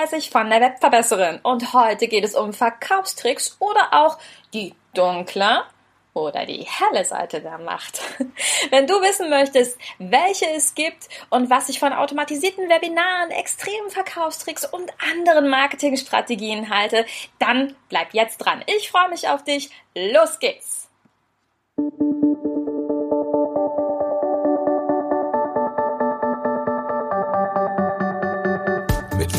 34 von der Webverbesserin und heute geht es um Verkaufstricks oder auch die dunkle oder die helle Seite der Macht. Wenn du wissen möchtest, welche es gibt und was ich von automatisierten Webinaren, extremen Verkaufstricks und anderen Marketingstrategien halte, dann bleib jetzt dran. Ich freue mich auf dich. Los geht's! Mit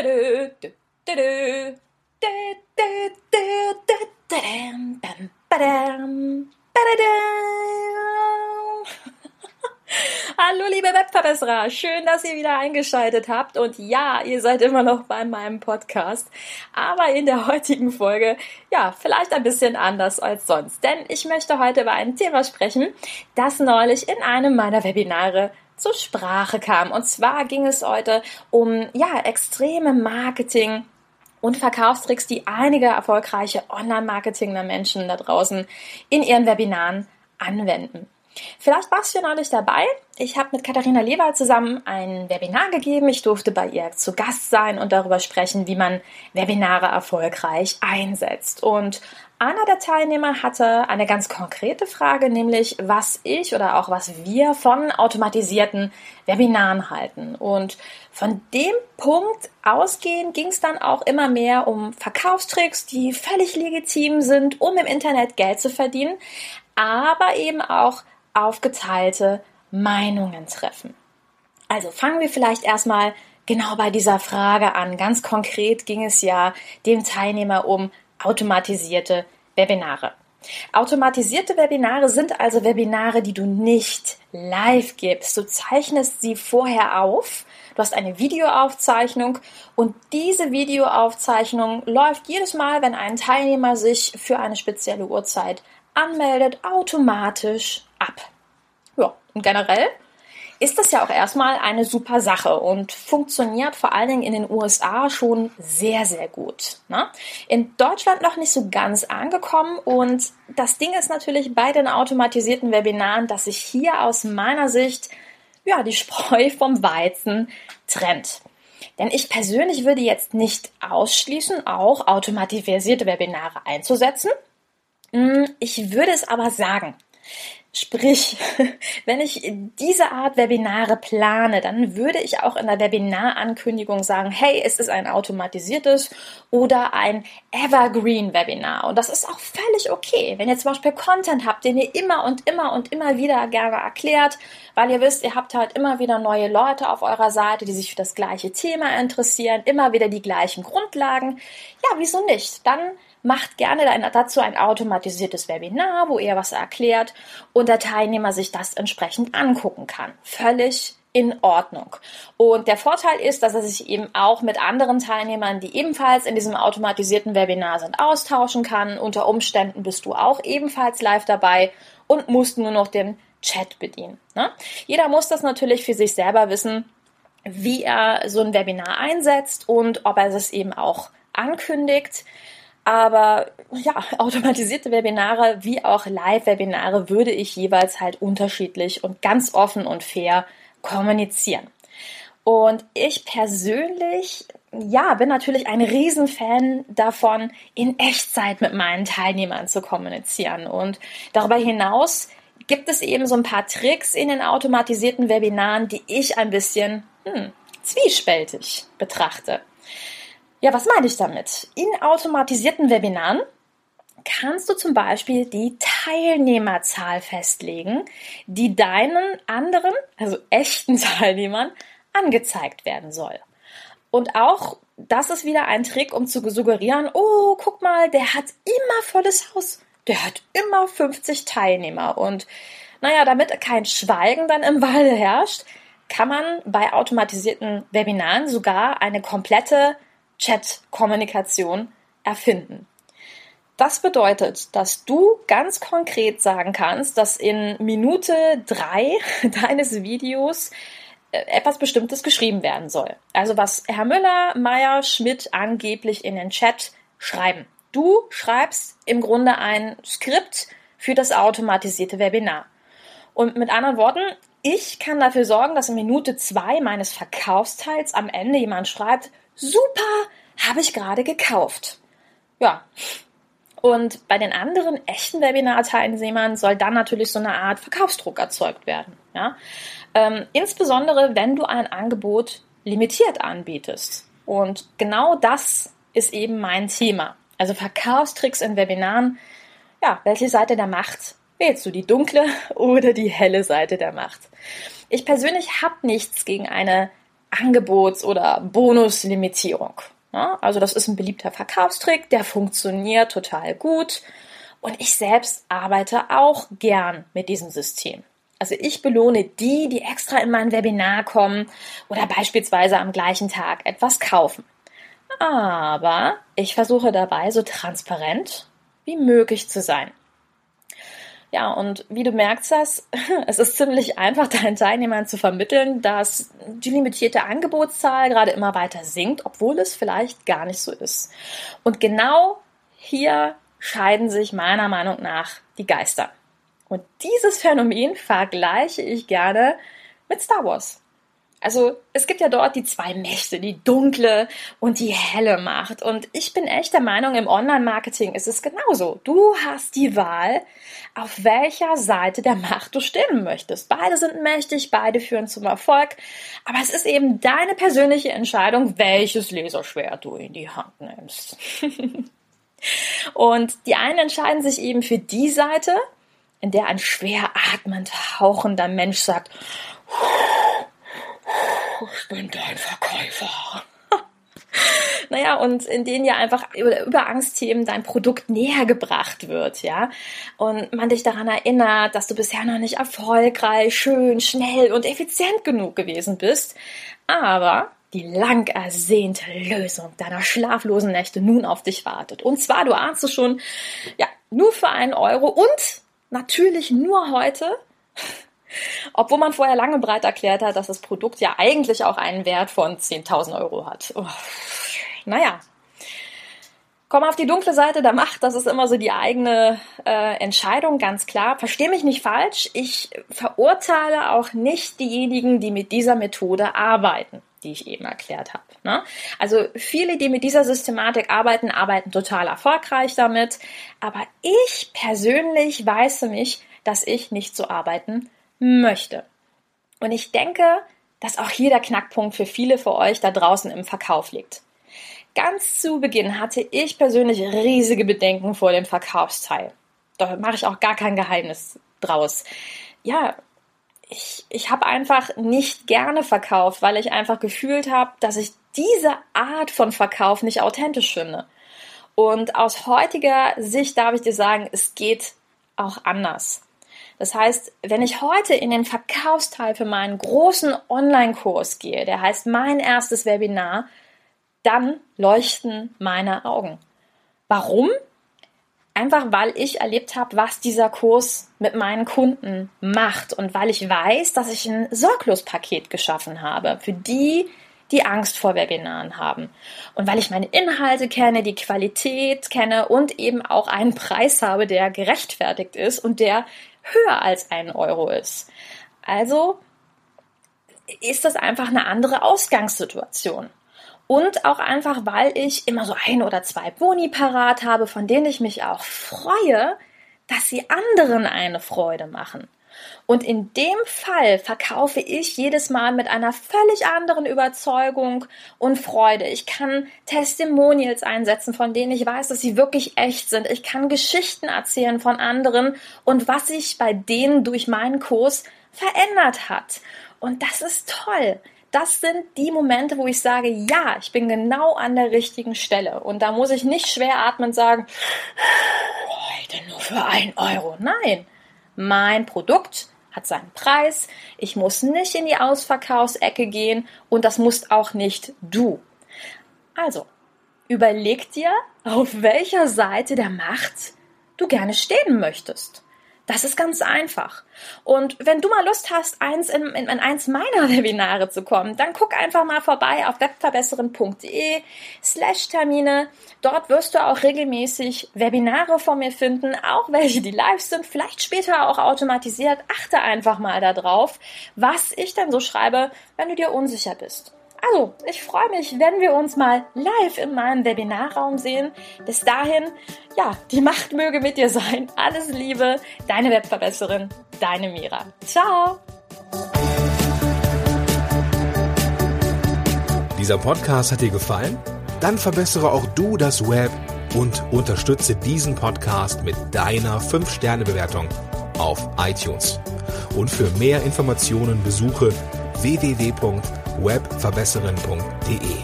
Hallo liebe Webverbesserer, schön, dass ihr wieder eingeschaltet habt. Und ja, ihr seid immer noch bei meinem Podcast, aber in der heutigen Folge, ja, vielleicht ein bisschen anders als sonst, denn ich möchte heute über ein Thema sprechen, das neulich in einem meiner Webinare zur Sprache kam und zwar ging es heute um, ja, extreme Marketing und Verkaufstricks, die einige erfolgreiche Online-Marketingler Menschen da draußen in ihren Webinaren anwenden. Vielleicht warst du ja neulich dabei. Ich habe mit Katharina Leber zusammen ein Webinar gegeben. Ich durfte bei ihr zu Gast sein und darüber sprechen, wie man Webinare erfolgreich einsetzt. Und einer der Teilnehmer hatte eine ganz konkrete Frage, nämlich was ich oder auch was wir von automatisierten Webinaren halten. Und von dem Punkt ausgehend ging es dann auch immer mehr um Verkaufstricks, die völlig legitim sind, um im Internet Geld zu verdienen, aber eben auch aufgeteilte Meinungen treffen. Also fangen wir vielleicht erstmal genau bei dieser Frage an. Ganz konkret ging es ja dem Teilnehmer um automatisierte Webinare. Automatisierte Webinare sind also Webinare, die du nicht live gibst. Du zeichnest sie vorher auf. Du hast eine Videoaufzeichnung und diese Videoaufzeichnung läuft jedes Mal, wenn ein Teilnehmer sich für eine spezielle Uhrzeit anmeldet, automatisch ab. Ja, und generell ist das ja auch erstmal eine super Sache und funktioniert vor allen Dingen in den USA schon sehr, sehr gut. Ne? In Deutschland noch nicht so ganz angekommen und das Ding ist natürlich bei den automatisierten Webinaren, dass sich hier aus meiner Sicht ja, die Spreu vom Weizen trennt. Denn ich persönlich würde jetzt nicht ausschließen, auch automatisierte Webinare einzusetzen. Hm, ich würde es aber sagen. Sprich, wenn ich diese Art Webinare plane, dann würde ich auch in der Webinarankündigung sagen, hey, es ist ein automatisiertes oder ein Evergreen-Webinar. Und das ist auch völlig okay. Wenn ihr zum Beispiel Content habt, den ihr immer und immer und immer wieder gerne erklärt, weil ihr wisst, ihr habt halt immer wieder neue Leute auf eurer Seite, die sich für das gleiche Thema interessieren, immer wieder die gleichen Grundlagen. Ja, wieso nicht? Dann macht gerne dazu ein automatisiertes Webinar, wo ihr was erklärt der Teilnehmer sich das entsprechend angucken kann. Völlig in Ordnung. Und der Vorteil ist, dass er sich eben auch mit anderen Teilnehmern, die ebenfalls in diesem automatisierten Webinar sind, austauschen kann. Unter Umständen bist du auch ebenfalls live dabei und musst nur noch den Chat bedienen. Ne? Jeder muss das natürlich für sich selber wissen, wie er so ein Webinar einsetzt und ob er es eben auch ankündigt. Aber ja, automatisierte Webinare wie auch Live-Webinare würde ich jeweils halt unterschiedlich und ganz offen und fair kommunizieren. Und ich persönlich, ja, bin natürlich ein Riesenfan davon, in Echtzeit mit meinen Teilnehmern zu kommunizieren. Und darüber hinaus gibt es eben so ein paar Tricks in den automatisierten Webinaren, die ich ein bisschen hm, zwiespältig betrachte. Ja, was meine ich damit? In automatisierten Webinaren kannst du zum Beispiel die Teilnehmerzahl festlegen, die deinen anderen, also echten Teilnehmern, angezeigt werden soll. Und auch das ist wieder ein Trick, um zu suggerieren, oh, guck mal, der hat immer volles Haus. Der hat immer 50 Teilnehmer. Und naja, damit kein Schweigen dann im Walde herrscht, kann man bei automatisierten Webinaren sogar eine komplette Chat-Kommunikation erfinden. Das bedeutet, dass du ganz konkret sagen kannst, dass in Minute drei deines Videos äh, etwas Bestimmtes geschrieben werden soll. Also was Herr Müller, Meier, Schmidt angeblich in den Chat schreiben. Du schreibst im Grunde ein Skript für das automatisierte Webinar. Und mit anderen Worten, ich kann dafür sorgen, dass in Minute zwei meines Verkaufsteils am Ende jemand schreibt, super, habe ich gerade gekauft. Ja. Und bei den anderen echten Webinar-Teilnehmern soll dann natürlich so eine Art Verkaufsdruck erzeugt werden. Ja? Ähm, insbesondere, wenn du ein Angebot limitiert anbietest. Und genau das ist eben mein Thema. Also Verkaufstricks in Webinaren. Ja, welche Seite der Macht wählst du? Die dunkle oder die helle Seite der Macht? Ich persönlich habe nichts gegen eine Angebots- oder Bonuslimitierung. Ja, also das ist ein beliebter Verkaufstrick, der funktioniert total gut. Und ich selbst arbeite auch gern mit diesem System. Also ich belohne die, die extra in mein Webinar kommen oder beispielsweise am gleichen Tag etwas kaufen. Aber ich versuche dabei so transparent wie möglich zu sein. Ja, und wie du merkst, das, es ist ziemlich einfach, deinen Teilnehmern zu vermitteln, dass die limitierte Angebotszahl gerade immer weiter sinkt, obwohl es vielleicht gar nicht so ist. Und genau hier scheiden sich meiner Meinung nach die Geister. Und dieses Phänomen vergleiche ich gerne mit Star Wars. Also es gibt ja dort die zwei Mächte, die dunkle und die helle Macht. Und ich bin echt der Meinung, im Online-Marketing ist es genauso. Du hast die Wahl, auf welcher Seite der Macht du stehen möchtest. Beide sind mächtig, beide führen zum Erfolg. Aber es ist eben deine persönliche Entscheidung, welches Laserschwert du in die Hand nimmst. und die einen entscheiden sich eben für die Seite, in der ein schwer atmend, hauchender Mensch sagt, ich bin dein Verkäufer. naja, und in denen ja einfach über, Angstthemen dein Produkt näher gebracht wird, ja. Und man dich daran erinnert, dass du bisher noch nicht erfolgreich, schön, schnell und effizient genug gewesen bist. Aber die lang ersehnte Lösung deiner schlaflosen Nächte nun auf dich wartet. Und zwar, du ahnst es schon, ja, nur für einen Euro und natürlich nur heute, obwohl man vorher lange breit erklärt hat, dass das Produkt ja eigentlich auch einen Wert von 10.000 Euro hat. Oh, naja. Komm auf die dunkle Seite der Macht, das ist immer so die eigene äh, Entscheidung, ganz klar. Versteh mich nicht falsch, ich verurteile auch nicht diejenigen, die mit dieser Methode arbeiten, die ich eben erklärt habe. Ne? Also viele, die mit dieser Systematik arbeiten, arbeiten total erfolgreich damit. Aber ich persönlich weiß mich, dass ich nicht so arbeiten möchte. Und ich denke, dass auch hier der Knackpunkt für viele für euch da draußen im Verkauf liegt. Ganz zu Beginn hatte ich persönlich riesige Bedenken vor dem Verkaufsteil. Da mache ich auch gar kein Geheimnis draus. Ja, ich, ich habe einfach nicht gerne verkauft, weil ich einfach gefühlt habe, dass ich diese Art von Verkauf nicht authentisch finde. Und aus heutiger Sicht darf ich dir sagen, es geht auch anders. Das heißt, wenn ich heute in den Verkaufsteil für meinen großen Online-Kurs gehe, der heißt mein erstes Webinar, dann leuchten meine Augen. Warum? Einfach weil ich erlebt habe, was dieser Kurs mit meinen Kunden macht und weil ich weiß, dass ich ein Sorglospaket geschaffen habe für die, die Angst vor Webinaren haben. Und weil ich meine Inhalte kenne, die Qualität kenne und eben auch einen Preis habe, der gerechtfertigt ist und der höher als ein Euro ist. Also ist das einfach eine andere Ausgangssituation. Und auch einfach, weil ich immer so ein oder zwei Boni parat habe, von denen ich mich auch freue, dass sie anderen eine Freude machen. Und in dem Fall verkaufe ich jedes Mal mit einer völlig anderen Überzeugung und Freude. Ich kann Testimonials einsetzen, von denen ich weiß, dass sie wirklich echt sind. Ich kann Geschichten erzählen von anderen und was sich bei denen durch meinen Kurs verändert hat. Und das ist toll. Das sind die Momente, wo ich sage, ja, ich bin genau an der richtigen Stelle. Und da muss ich nicht schwer atmen sagen, heute nur für ein Euro. Nein, mein Produkt hat seinen Preis, ich muss nicht in die Ausverkaufsecke gehen und das musst auch nicht du. Also, überleg dir, auf welcher Seite der Macht du gerne stehen möchtest. Das ist ganz einfach. Und wenn du mal Lust hast, eins in, in, in eins meiner Webinare zu kommen, dann guck einfach mal vorbei auf webverbesseren.de slash Termine. Dort wirst du auch regelmäßig Webinare von mir finden, auch welche, die live sind, vielleicht später auch automatisiert. Achte einfach mal darauf, was ich dann so schreibe, wenn du dir unsicher bist. Also, ich freue mich, wenn wir uns mal live in meinem Webinarraum sehen. Bis dahin, ja, die Macht möge mit dir sein. Alles Liebe, deine Webverbesserin, deine Mira. Ciao! Dieser Podcast hat dir gefallen? Dann verbessere auch du das Web und unterstütze diesen Podcast mit deiner 5-Sterne-Bewertung auf iTunes. Und für mehr Informationen besuche www webverbesserin.de.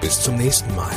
Bis zum nächsten Mal.